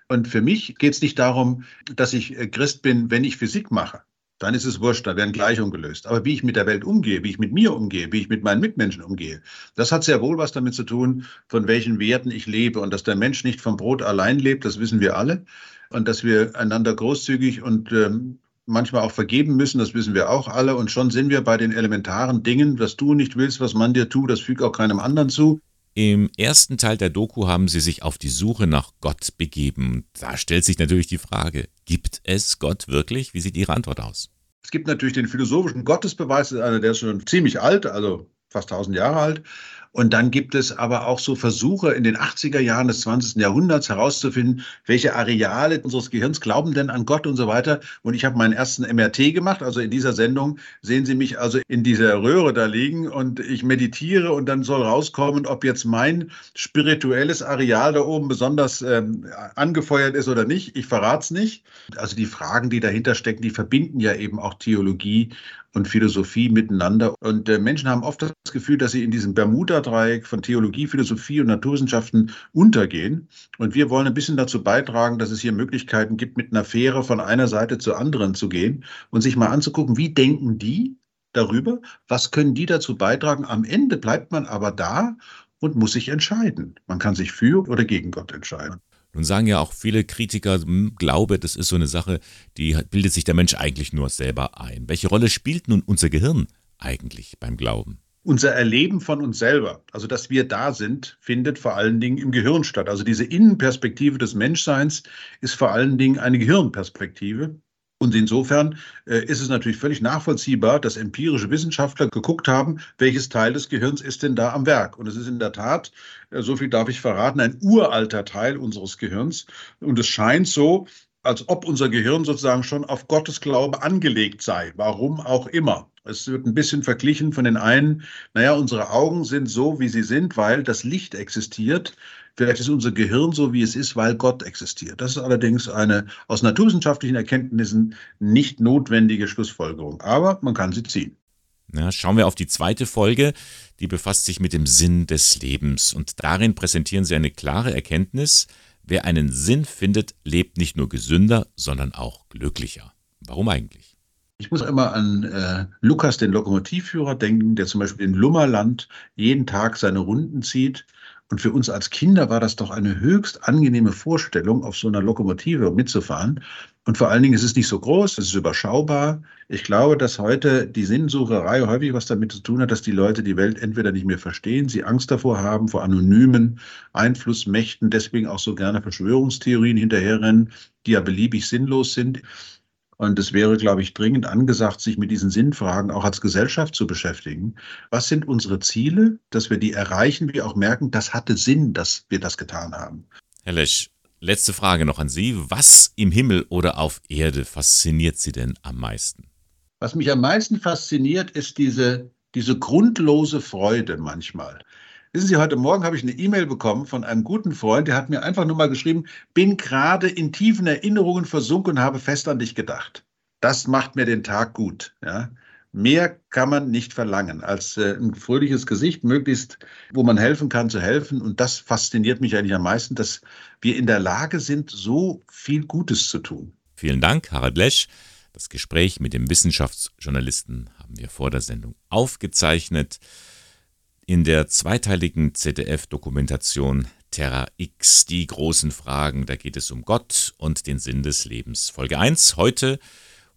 Und für mich geht es nicht darum, dass ich äh, Christ bin, wenn ich Physik mache. Dann ist es wurscht, da werden Gleichungen gelöst. Aber wie ich mit der Welt umgehe, wie ich mit mir umgehe, wie ich mit meinen Mitmenschen umgehe, das hat sehr wohl was damit zu tun, von welchen Werten ich lebe. Und dass der Mensch nicht vom Brot allein lebt, das wissen wir alle. Und dass wir einander großzügig und ähm, manchmal auch vergeben müssen, das wissen wir auch alle. Und schon sind wir bei den elementaren Dingen, was du nicht willst, was man dir tut, das fügt auch keinem anderen zu. Im ersten Teil der Doku haben sie sich auf die Suche nach Gott begeben. Da stellt sich natürlich die Frage, gibt es Gott wirklich? Wie sieht Ihre Antwort aus? Es gibt natürlich den philosophischen Gottesbeweis, der ist schon ziemlich alt, also fast 1000 Jahre alt. Und dann gibt es aber auch so Versuche in den 80er Jahren des 20. Jahrhunderts herauszufinden, welche Areale unseres Gehirns glauben denn an Gott und so weiter. Und ich habe meinen ersten MRT gemacht. Also in dieser Sendung sehen Sie mich also in dieser Röhre da liegen und ich meditiere und dann soll rauskommen, ob jetzt mein spirituelles Areal da oben besonders ähm, angefeuert ist oder nicht. Ich verrate es nicht. Also die Fragen, die dahinter stecken, die verbinden ja eben auch Theologie und Philosophie miteinander. Und äh, Menschen haben oft das Gefühl, dass sie in diesem Bermuda-Dreieck von Theologie, Philosophie und Naturwissenschaften untergehen. Und wir wollen ein bisschen dazu beitragen, dass es hier Möglichkeiten gibt, mit einer Fähre von einer Seite zur anderen zu gehen und sich mal anzugucken, wie denken die darüber, was können die dazu beitragen. Am Ende bleibt man aber da und muss sich entscheiden. Man kann sich für oder gegen Gott entscheiden. Nun sagen ja auch viele Kritiker, hm, Glaube, das ist so eine Sache, die bildet sich der Mensch eigentlich nur selber ein. Welche Rolle spielt nun unser Gehirn eigentlich beim Glauben? Unser Erleben von uns selber, also dass wir da sind, findet vor allen Dingen im Gehirn statt. Also diese Innenperspektive des Menschseins ist vor allen Dingen eine Gehirnperspektive. Und insofern äh, ist es natürlich völlig nachvollziehbar, dass empirische Wissenschaftler geguckt haben, welches Teil des Gehirns ist denn da am Werk. Und es ist in der Tat, äh, so viel darf ich verraten, ein uralter Teil unseres Gehirns. Und es scheint so, als ob unser Gehirn sozusagen schon auf Gottes Glaube angelegt sei, warum auch immer. Es wird ein bisschen verglichen von den einen, naja, unsere Augen sind so, wie sie sind, weil das Licht existiert. Vielleicht ist unser Gehirn so, wie es ist, weil Gott existiert. Das ist allerdings eine aus naturwissenschaftlichen Erkenntnissen nicht notwendige Schlussfolgerung, aber man kann sie ziehen. Ja, schauen wir auf die zweite Folge, die befasst sich mit dem Sinn des Lebens und darin präsentieren sie eine klare Erkenntnis, wer einen Sinn findet, lebt nicht nur gesünder, sondern auch glücklicher. Warum eigentlich? Ich muss immer an äh, Lukas, den Lokomotivführer, denken, der zum Beispiel in Lummerland jeden Tag seine Runden zieht und für uns als Kinder war das doch eine höchst angenehme Vorstellung, auf so einer Lokomotive mitzufahren. Und vor allen Dingen ist es nicht so groß, es ist überschaubar. Ich glaube, dass heute die Sinnsucherei häufig was damit zu tun hat, dass die Leute die Welt entweder nicht mehr verstehen, sie Angst davor haben, vor anonymen Einflussmächten, deswegen auch so gerne Verschwörungstheorien hinterherrennen, die ja beliebig sinnlos sind. Und es wäre, glaube ich, dringend angesagt, sich mit diesen Sinnfragen auch als Gesellschaft zu beschäftigen. Was sind unsere Ziele, dass wir die erreichen, wir auch merken, das hatte Sinn, dass wir das getan haben. Herr Lesch, letzte Frage noch an Sie. Was im Himmel oder auf Erde fasziniert Sie denn am meisten? Was mich am meisten fasziniert, ist diese, diese grundlose Freude manchmal. Wissen Sie, heute Morgen habe ich eine E-Mail bekommen von einem guten Freund, der hat mir einfach nur mal geschrieben, bin gerade in tiefen Erinnerungen versunken und habe fest an dich gedacht. Das macht mir den Tag gut. Ja. Mehr kann man nicht verlangen, als äh, ein fröhliches Gesicht, möglichst, wo man helfen kann, zu helfen. Und das fasziniert mich eigentlich am meisten, dass wir in der Lage sind, so viel Gutes zu tun. Vielen Dank, Harald Lesch. Das Gespräch mit dem Wissenschaftsjournalisten haben wir vor der Sendung aufgezeichnet. In der zweiteiligen ZDF-Dokumentation Terra X, die großen Fragen, da geht es um Gott und den Sinn des Lebens. Folge 1 heute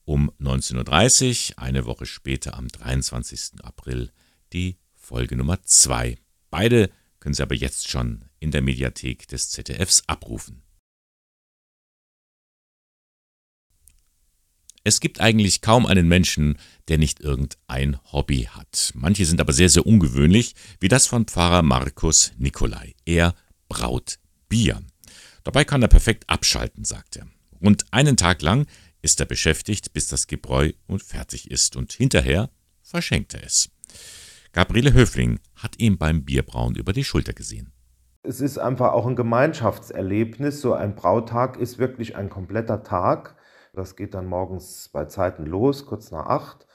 um 19.30 Uhr, eine Woche später am 23. April die Folge Nummer 2. Beide können Sie aber jetzt schon in der Mediathek des ZDFs abrufen. Es gibt eigentlich kaum einen Menschen, der nicht irgendein Hobby hat. Manche sind aber sehr, sehr ungewöhnlich, wie das von Pfarrer Markus Nikolai. Er braut Bier. Dabei kann er perfekt abschalten, sagt er. Rund einen Tag lang ist er beschäftigt, bis das Gebräu und fertig ist und hinterher verschenkt er es. Gabriele Höfling hat ihm beim Bierbrauen über die Schulter gesehen. Es ist einfach auch ein Gemeinschaftserlebnis. So ein Brautag ist wirklich ein kompletter Tag. Das geht dann morgens bei Zeiten los, kurz nach acht.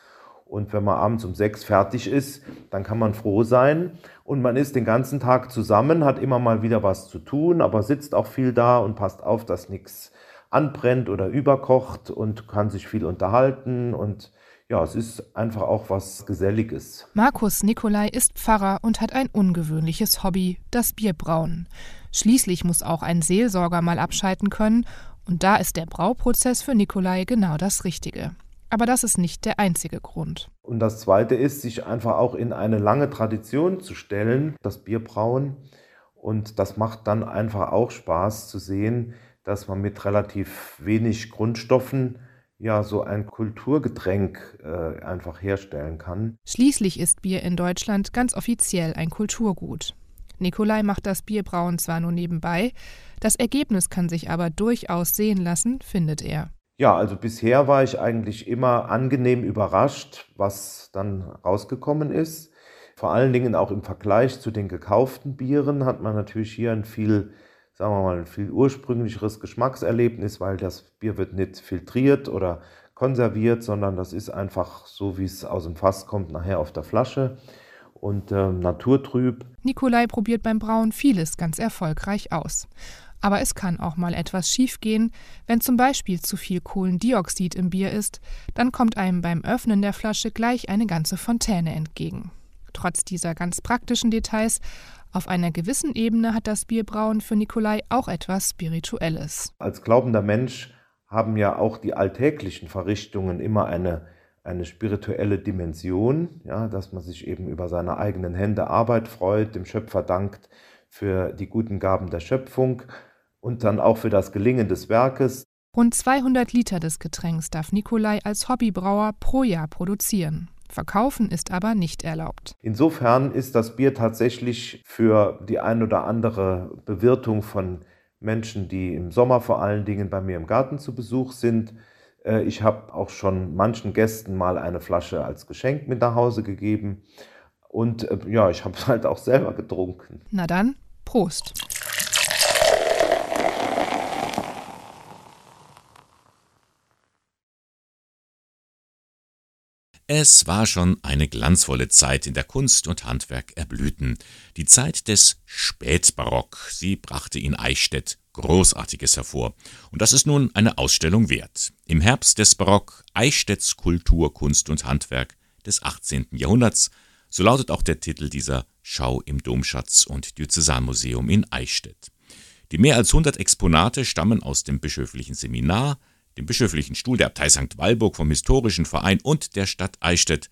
Und wenn man abends um sechs fertig ist, dann kann man froh sein. Und man ist den ganzen Tag zusammen, hat immer mal wieder was zu tun, aber sitzt auch viel da und passt auf, dass nichts anbrennt oder überkocht und kann sich viel unterhalten. Und ja, es ist einfach auch was Geselliges. Markus Nikolai ist Pfarrer und hat ein ungewöhnliches Hobby, das Bierbrauen. Schließlich muss auch ein Seelsorger mal abschalten können und da ist der Brauprozess für Nikolai genau das Richtige. Aber das ist nicht der einzige Grund. Und das Zweite ist, sich einfach auch in eine lange Tradition zu stellen, das Bierbrauen. Und das macht dann einfach auch Spaß zu sehen, dass man mit relativ wenig Grundstoffen ja so ein Kulturgetränk äh, einfach herstellen kann. Schließlich ist Bier in Deutschland ganz offiziell ein Kulturgut. Nikolai macht das Bierbrauen zwar nur nebenbei, das Ergebnis kann sich aber durchaus sehen lassen, findet er. Ja, also bisher war ich eigentlich immer angenehm überrascht, was dann rausgekommen ist. Vor allen Dingen auch im Vergleich zu den gekauften Bieren hat man natürlich hier ein viel, sagen wir mal, ein viel ursprünglicheres Geschmackserlebnis, weil das Bier wird nicht filtriert oder konserviert, sondern das ist einfach so, wie es aus dem Fass kommt, nachher auf der Flasche und äh, naturtrüb. Nikolai probiert beim Brauen vieles ganz erfolgreich aus. Aber es kann auch mal etwas schiefgehen, wenn zum Beispiel zu viel Kohlendioxid im Bier ist, dann kommt einem beim Öffnen der Flasche gleich eine ganze Fontäne entgegen. Trotz dieser ganz praktischen Details, auf einer gewissen Ebene hat das Bierbrauen für Nikolai auch etwas Spirituelles. Als glaubender Mensch haben ja auch die alltäglichen Verrichtungen immer eine eine spirituelle Dimension, ja, dass man sich eben über seine eigenen Hände Arbeit freut, dem Schöpfer dankt für die guten Gaben der Schöpfung und dann auch für das Gelingen des Werkes. Rund 200 Liter des Getränks darf Nikolai als Hobbybrauer pro Jahr produzieren. Verkaufen ist aber nicht erlaubt. Insofern ist das Bier tatsächlich für die ein oder andere Bewirtung von Menschen, die im Sommer vor allen Dingen bei mir im Garten zu Besuch sind, äh, ich habe auch schon manchen Gästen mal eine Flasche als Geschenk mit nach Hause gegeben. Und äh, ja, ich habe es halt auch selber getrunken. Na dann, Prost. Es war schon eine glanzvolle Zeit, in der Kunst und Handwerk erblühten. Die Zeit des Spätbarock. Sie brachte in Eichstätt Großartiges hervor. Und das ist nun eine Ausstellung wert. Im Herbst des Barock Eichstätts Kultur, Kunst und Handwerk des 18. Jahrhunderts. So lautet auch der Titel dieser Schau im Domschatz und Diözesanmuseum in Eichstätt. Die mehr als 100 Exponate stammen aus dem bischöflichen Seminar, dem bischöflichen Stuhl der Abtei St. Walburg vom Historischen Verein und der Stadt Eichstätt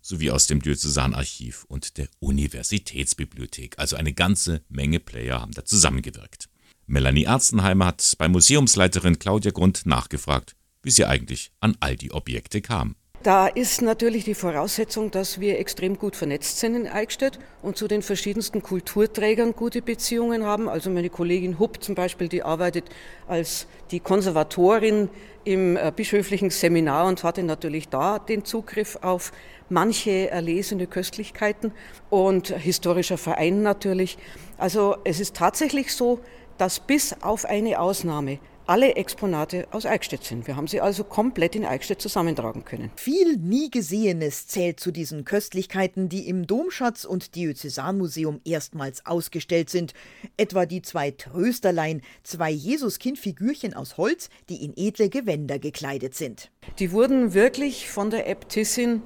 sowie aus dem Diözesanarchiv und der Universitätsbibliothek. Also eine ganze Menge Player haben da zusammengewirkt. Melanie Arzenheimer hat bei Museumsleiterin Claudia Grund nachgefragt, wie sie eigentlich an all die Objekte kam. Da ist natürlich die Voraussetzung, dass wir extrem gut vernetzt sind in Eichstätt und zu den verschiedensten Kulturträgern gute Beziehungen haben. Also meine Kollegin Hupp zum Beispiel, die arbeitet als die Konservatorin im äh, bischöflichen Seminar und hatte natürlich da den Zugriff auf manche erlesene Köstlichkeiten und historischer Verein natürlich. Also es ist tatsächlich so, dass bis auf eine Ausnahme alle Exponate aus Eichstätt sind. Wir haben sie also komplett in Eichstätt zusammentragen können. Viel nie Gesehenes zählt zu diesen Köstlichkeiten, die im Domschatz und Diözesanmuseum erstmals ausgestellt sind. Etwa die zwei Trösterlein, zwei Jesuskind-Figürchen aus Holz, die in edle Gewänder gekleidet sind. Die wurden wirklich von der Äbtissin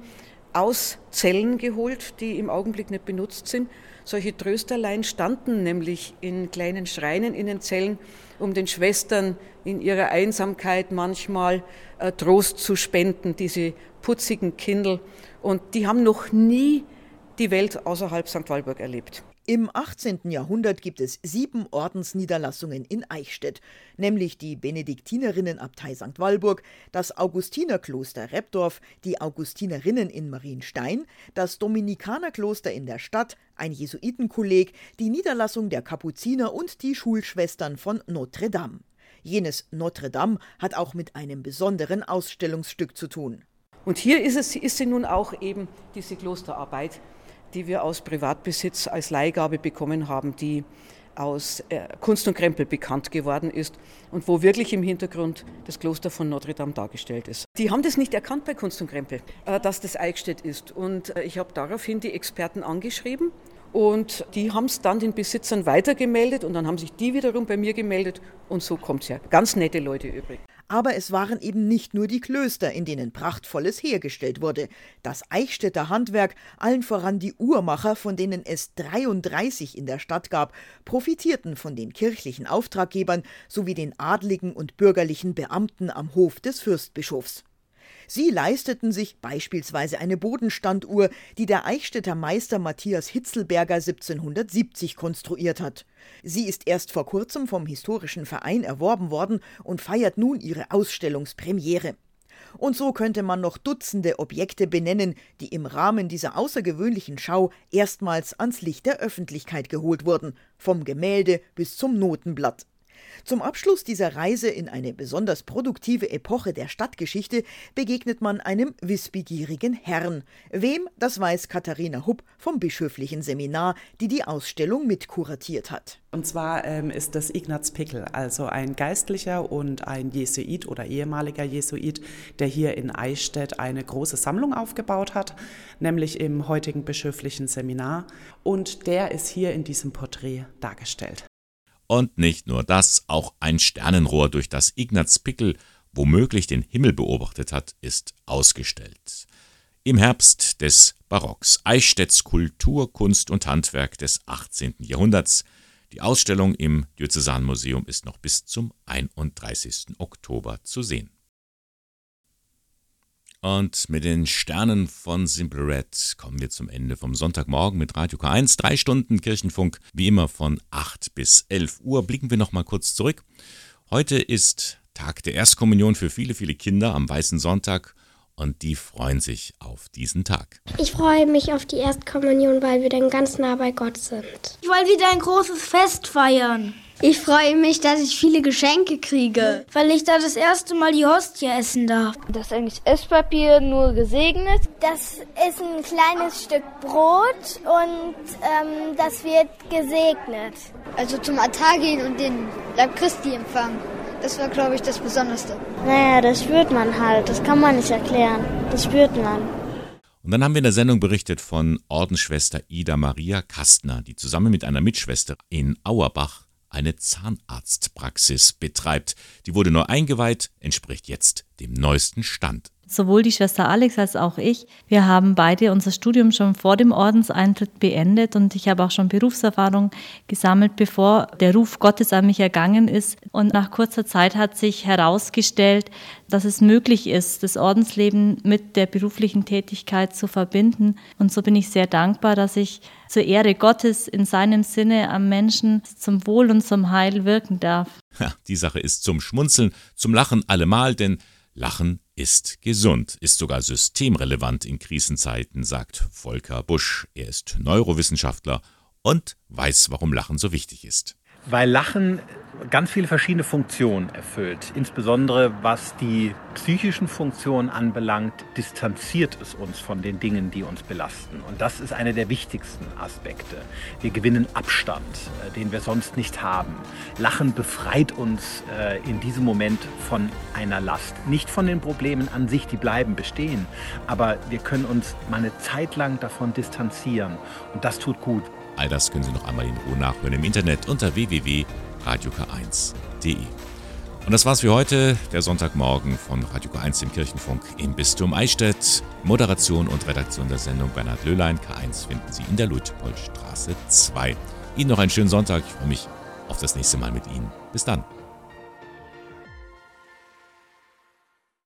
aus Zellen geholt, die im Augenblick nicht benutzt sind solche Trösterlein standen nämlich in kleinen Schreinen in den Zellen, um den Schwestern in ihrer Einsamkeit manchmal äh, Trost zu spenden, diese putzigen Kindel. Und die haben noch nie die Welt außerhalb St. Walburg erlebt. Im 18. Jahrhundert gibt es sieben Ordensniederlassungen in Eichstätt, nämlich die Benediktinerinnenabtei St. Walburg, das Augustinerkloster Repdorf, die Augustinerinnen in Marienstein, das Dominikanerkloster in der Stadt, ein Jesuitenkolleg, die Niederlassung der Kapuziner und die Schulschwestern von Notre Dame. Jenes Notre Dame hat auch mit einem besonderen Ausstellungsstück zu tun. Und hier ist, es, ist sie nun auch eben diese Klosterarbeit, die wir aus Privatbesitz als Leihgabe bekommen haben, die aus äh, Kunst und Krempel bekannt geworden ist und wo wirklich im Hintergrund das Kloster von Notre Dame dargestellt ist. Die haben das nicht erkannt bei Kunst und Krempel, äh, dass das Eichstätt ist. Und äh, ich habe daraufhin die Experten angeschrieben und die haben es dann den Besitzern weitergemeldet und dann haben sich die wiederum bei mir gemeldet und so kommt es ja. Ganz nette Leute übrig. Aber es waren eben nicht nur die Klöster, in denen Prachtvolles hergestellt wurde. Das Eichstätter Handwerk, allen voran die Uhrmacher, von denen es 33 in der Stadt gab, profitierten von den kirchlichen Auftraggebern sowie den adligen und bürgerlichen Beamten am Hof des Fürstbischofs. Sie leisteten sich beispielsweise eine Bodenstanduhr, die der Eichstätter Meister Matthias Hitzelberger 1770 konstruiert hat. Sie ist erst vor kurzem vom Historischen Verein erworben worden und feiert nun ihre Ausstellungspremiere. Und so könnte man noch Dutzende Objekte benennen, die im Rahmen dieser außergewöhnlichen Schau erstmals ans Licht der Öffentlichkeit geholt wurden, vom Gemälde bis zum Notenblatt. Zum Abschluss dieser Reise in eine besonders produktive Epoche der Stadtgeschichte begegnet man einem wissbegierigen Herrn. Wem, das weiß Katharina Hupp vom Bischöflichen Seminar, die die Ausstellung mitkuratiert hat. Und zwar ähm, ist das Ignaz Pickel, also ein Geistlicher und ein Jesuit oder ehemaliger Jesuit, der hier in Eichstätt eine große Sammlung aufgebaut hat, nämlich im heutigen bischöflichen Seminar. Und der ist hier in diesem Porträt dargestellt. Und nicht nur das, auch ein Sternenrohr, durch das Ignaz Pickel womöglich den Himmel beobachtet hat, ist ausgestellt. Im Herbst des Barocks, Eichstätts Kultur, Kunst und Handwerk des 18. Jahrhunderts. Die Ausstellung im Diözesanmuseum ist noch bis zum 31. Oktober zu sehen. Und mit den Sternen von Simple Red kommen wir zum Ende vom Sonntagmorgen mit Radio K1. Drei Stunden Kirchenfunk, wie immer von 8 bis 11 Uhr. Blicken wir noch mal kurz zurück. Heute ist Tag der Erstkommunion für viele, viele Kinder am Weißen Sonntag und die freuen sich auf diesen Tag. Ich freue mich auf die Erstkommunion, weil wir dann ganz nah bei Gott sind. Ich will wieder ein großes Fest feiern. Ich freue mich, dass ich viele Geschenke kriege, weil ich da das erste Mal die Hostie essen darf. Das ist eigentlich Esspapier nur gesegnet. Das ist ein kleines Stück Brot und ähm, das wird gesegnet. Also zum Altar gehen und den Leib Christi empfangen. Das war, glaube ich, das Besonderste. Naja, das spürt man halt. Das kann man nicht erklären. Das spürt man. Und dann haben wir in der Sendung berichtet von Ordensschwester Ida Maria Kastner, die zusammen mit einer Mitschwester in Auerbach eine Zahnarztpraxis betreibt. Die wurde neu eingeweiht, entspricht jetzt dem neuesten Stand. Sowohl die Schwester Alex als auch ich, wir haben beide unser Studium schon vor dem Ordenseintritt beendet und ich habe auch schon Berufserfahrung gesammelt, bevor der Ruf Gottes an mich ergangen ist. Und nach kurzer Zeit hat sich herausgestellt, dass es möglich ist, das Ordensleben mit der beruflichen Tätigkeit zu verbinden. Und so bin ich sehr dankbar, dass ich zur Ehre Gottes in seinem Sinne am Menschen zum Wohl und zum Heil wirken darf. Ja, die Sache ist zum Schmunzeln, zum Lachen allemal, denn Lachen ist gesund, ist sogar systemrelevant in Krisenzeiten, sagt Volker Busch. Er ist Neurowissenschaftler und weiß, warum Lachen so wichtig ist. Weil Lachen ganz viele verschiedene Funktionen erfüllt. Insbesondere was die psychischen Funktionen anbelangt, distanziert es uns von den Dingen, die uns belasten. Und das ist einer der wichtigsten Aspekte. Wir gewinnen Abstand, äh, den wir sonst nicht haben. Lachen befreit uns äh, in diesem Moment von einer Last. Nicht von den Problemen an sich, die bleiben bestehen, aber wir können uns mal eine Zeit lang davon distanzieren. Und das tut gut. All das können Sie noch einmal in Ruhe nachhören im Internet unter www radiok1.de. Und das war's für heute, der Sonntagmorgen von Radio K1 im Kirchenfunk im Bistum Eichstätt. Moderation und Redaktion der Sendung Bernhard Löhlein. K1 finden Sie in der Luitpoldstraße 2. Ihnen noch einen schönen Sonntag. Ich freue mich auf das nächste Mal mit Ihnen. Bis dann.